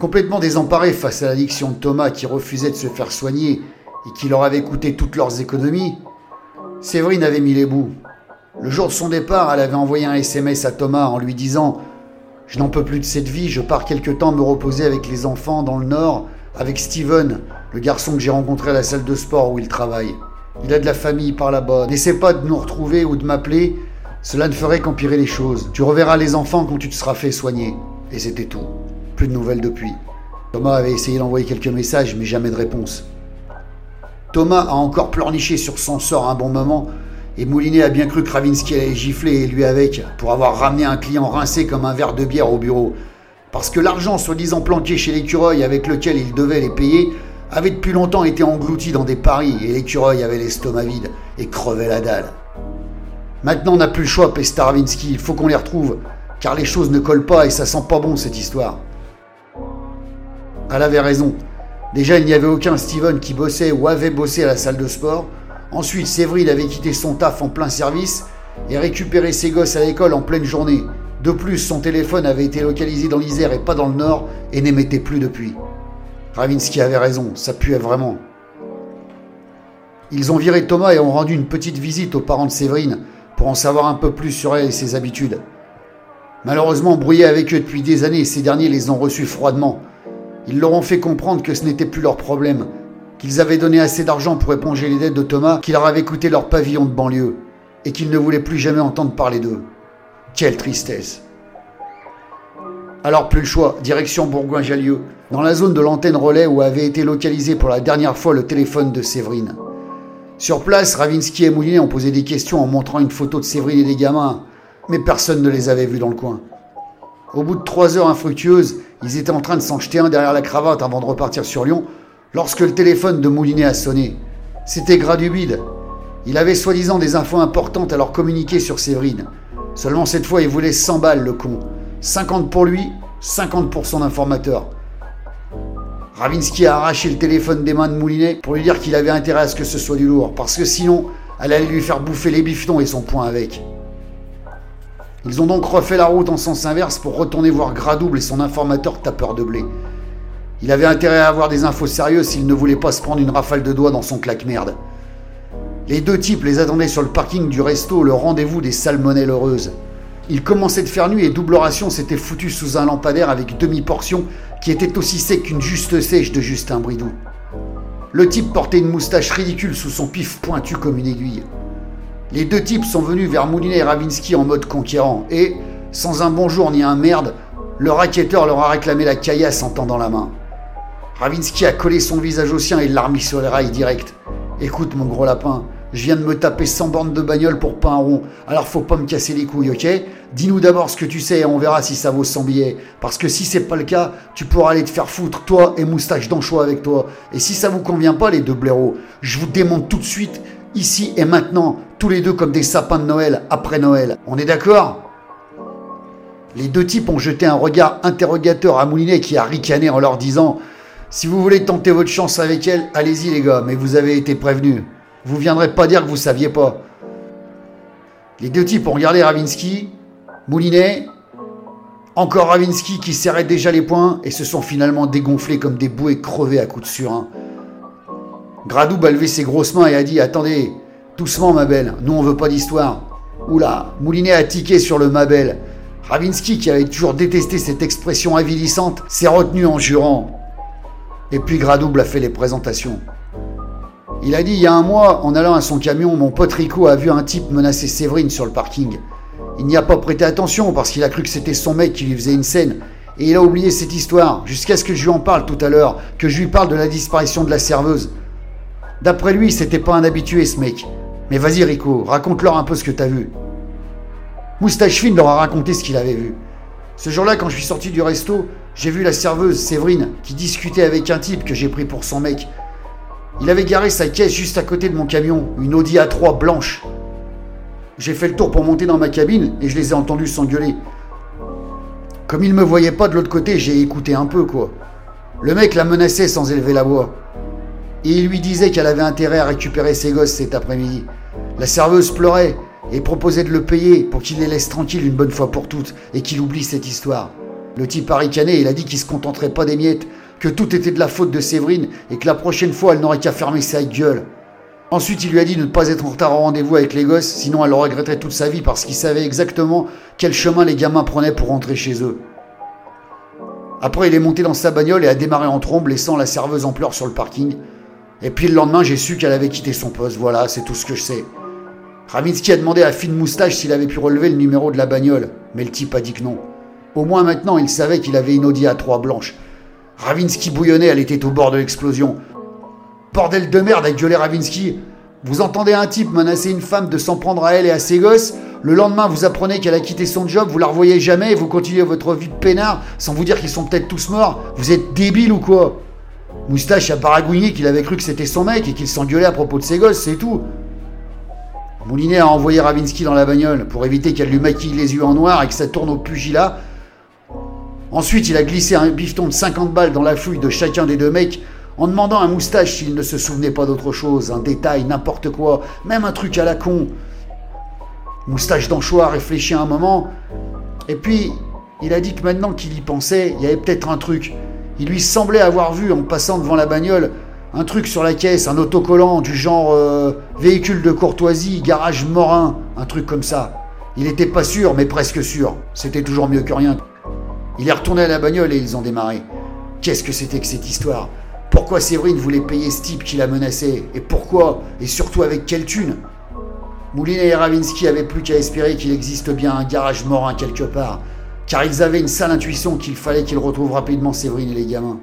Complètement désemparés face à l'addiction de Thomas qui refusait de se faire soigner et qui leur avait coûté toutes leurs économies, Séverine avait mis les bouts. Le jour de son départ, elle avait envoyé un SMS à Thomas en lui disant Je n'en peux plus de cette vie, je pars quelque temps me reposer avec les enfants dans le Nord, avec Steven, le garçon que j'ai rencontré à la salle de sport où il travaille. Il a de la famille par là-bas. N'essaie pas de nous retrouver ou de m'appeler, cela ne ferait qu'empirer les choses. Tu reverras les enfants quand tu te seras fait soigner. Et c'était tout. De nouvelles depuis. Thomas avait essayé d'envoyer quelques messages, mais jamais de réponse. Thomas a encore pleurniché sur son sort un bon moment, et Moulinet a bien cru que Ravinsky allait gifler et lui avec, pour avoir ramené un client rincé comme un verre de bière au bureau. Parce que l'argent soi-disant planqué chez l'écureuil avec lequel il devait les payer avait depuis longtemps été englouti dans des paris, et l'écureuil avait l'estomac vide et crevait la dalle. Maintenant, on n'a plus le choix, Pestarvinsky, il faut qu'on les retrouve, car les choses ne collent pas et ça sent pas bon cette histoire. Elle avait raison. Déjà, il n'y avait aucun Steven qui bossait ou avait bossé à la salle de sport. Ensuite, Séverine avait quitté son taf en plein service et récupéré ses gosses à l'école en pleine journée. De plus, son téléphone avait été localisé dans l'Isère et pas dans le Nord et n'émettait plus depuis. Ravinsky avait raison, ça puait vraiment. Ils ont viré Thomas et ont rendu une petite visite aux parents de Séverine pour en savoir un peu plus sur elle et ses habitudes. Malheureusement, brouillés avec eux depuis des années, ces derniers les ont reçus froidement. Ils leur ont fait comprendre que ce n'était plus leur problème, qu'ils avaient donné assez d'argent pour éponger les dettes de Thomas qui leur avait coûté leur pavillon de banlieue, et qu'ils ne voulaient plus jamais entendre parler d'eux. Quelle tristesse. Alors plus le choix, direction Bourgoin-Jallieu, dans la zone de l'antenne relais où avait été localisé pour la dernière fois le téléphone de Séverine. Sur place, Ravinsky et Moulinet ont posé des questions en montrant une photo de Séverine et des gamins, mais personne ne les avait vus dans le coin. Au bout de trois heures infructueuses, ils étaient en train de s'en jeter un derrière la cravate avant de repartir sur Lyon, lorsque le téléphone de Moulinet a sonné. C'était Gradubide. Il avait soi-disant des infos importantes à leur communiquer sur Séverine. Seulement cette fois, il voulait 100 balles, le con. 50 pour lui, 50 pour son informateur. Ravinsky a arraché le téléphone des mains de Moulinet pour lui dire qu'il avait intérêt à ce que ce soit du lourd, parce que sinon, elle allait lui faire bouffer les bifetons et son poing avec. Ils ont donc refait la route en sens inverse pour retourner voir Gradouble et son informateur tapeur de blé. Il avait intérêt à avoir des infos sérieuses s'il ne voulait pas se prendre une rafale de doigts dans son claque-merde. Les deux types les attendaient sur le parking du resto, le rendez-vous des salmonelles heureuses. Il commençait de faire nuit et double ration s'était foutu sous un lampadaire avec demi-portion qui était aussi sec qu'une juste sèche de Justin Bridou. Le type portait une moustache ridicule sous son pif pointu comme une aiguille. Les deux types sont venus vers Moulinet et Ravinsky en mode conquérant et, sans un bonjour ni un merde, le racketteur leur a réclamé la caillasse en tendant la main. Ravinsky a collé son visage au sien et l'a remis sur les rails direct. Écoute, mon gros lapin, je viens de me taper 100 bornes de bagnole pour pas un rond, alors faut pas me casser les couilles, ok? Dis-nous d'abord ce que tu sais et on verra si ça vaut 100 billets. Parce que si c'est pas le cas, tu pourras aller te faire foutre, toi et moustache d'anchois avec toi. Et si ça vous convient pas, les deux blaireaux, je vous démonte tout de suite, ici et maintenant, tous les deux comme des sapins de Noël après Noël. On est d'accord? Les deux types ont jeté un regard interrogateur à Moulinet qui a ricané en leur disant Si vous voulez tenter votre chance avec elle, allez-y les gars, mais vous avez été prévenus. Vous viendrez pas dire que vous saviez pas. Les deux types ont regardé Ravinsky, Moulinet, encore Ravinsky qui serrait déjà les poings et se sont finalement dégonflés comme des bouées crevées à coups de surin. Gradou a levé ses grosses mains et a dit Attendez, doucement ma belle, nous on veut pas d'histoire. Oula, Moulinet a tiqué sur le ma belle. Ravinsky, qui avait toujours détesté cette expression avilissante, s'est retenu en jurant. Et puis Gradouble a fait les présentations. Il a dit il y a un mois, en allant à son camion, mon pote Rico a vu un type menacer Séverine sur le parking. Il n'y a pas prêté attention parce qu'il a cru que c'était son mec qui lui faisait une scène. Et il a oublié cette histoire, jusqu'à ce que je lui en parle tout à l'heure, que je lui parle de la disparition de la serveuse. D'après lui, c'était pas un habitué ce mec. Mais vas-y Rico, raconte-leur un peu ce que t'as vu. Moustache Fine leur a raconté ce qu'il avait vu. Ce jour-là, quand je suis sorti du resto, j'ai vu la serveuse, Séverine, qui discutait avec un type que j'ai pris pour son mec. Il avait garé sa caisse juste à côté de mon camion, une Audi A3 blanche. J'ai fait le tour pour monter dans ma cabine et je les ai entendus s'engueuler. Comme il ne me voyait pas de l'autre côté, j'ai écouté un peu, quoi. Le mec la menaçait sans élever la voix. Et il lui disait qu'elle avait intérêt à récupérer ses gosses cet après-midi. La serveuse pleurait et proposait de le payer pour qu'il les laisse tranquilles une bonne fois pour toutes et qu'il oublie cette histoire. Le type a ricané il a dit qu'il se contenterait pas des miettes, que tout était de la faute de Séverine et que la prochaine fois elle n'aurait qu'à fermer sa gueule. Ensuite, il lui a dit de ne pas être en retard au rendez-vous avec les gosses, sinon elle le regretterait toute sa vie parce qu'il savait exactement quel chemin les gamins prenaient pour rentrer chez eux. Après, il est monté dans sa bagnole et a démarré en trombe, laissant la serveuse en pleurs sur le parking. Et puis le lendemain, j'ai su qu'elle avait quitté son poste. Voilà, c'est tout ce que je sais. Ravinsky a demandé à Finn Moustache s'il avait pu relever le numéro de la bagnole, mais le type a dit que non. Au moins maintenant, il savait qu'il avait une à trois blanches. Ravinsky bouillonnait, elle était au bord de l'explosion. Bordel de merde, a gueulé Ravinsky. Vous entendez un type menacer une femme de s'en prendre à elle et à ses gosses Le lendemain, vous apprenez qu'elle a quitté son job, vous la revoyez jamais et vous continuez votre vie de peinard sans vous dire qu'ils sont peut-être tous morts Vous êtes débile ou quoi? Moustache a baragouiné qu'il avait cru que c'était son mec et qu'il s'engueulait à propos de ses gosses, c'est tout. Moulinet a envoyé Ravinsky dans la bagnole pour éviter qu'elle lui maquille les yeux en noir et que ça tourne au pugilat. Ensuite, il a glissé un bifton de 50 balles dans la fouille de chacun des deux mecs en demandant à Moustache s'il ne se souvenait pas d'autre chose, un détail, n'importe quoi, même un truc à la con. Moustache d'anchois a réfléchi un moment, et puis il a dit que maintenant qu'il y pensait, il y avait peut-être un truc. Il lui semblait avoir vu, en passant devant la bagnole, un truc sur la caisse, un autocollant du genre euh, véhicule de courtoisie, garage Morin, un truc comme ça. Il n'était pas sûr, mais presque sûr. C'était toujours mieux que rien. Il est retourné à la bagnole et ils ont démarré. Qu'est-ce que c'était que cette histoire? Pourquoi Séverine voulait payer ce type qui la menaçait? Et pourquoi? Et surtout avec quelle thune? Moulinet et Ravinsky avaient plus qu'à espérer qu'il existe bien un garage Morin quelque part, car ils avaient une sale intuition qu'il fallait qu'ils retrouvent rapidement Séverine et les gamins.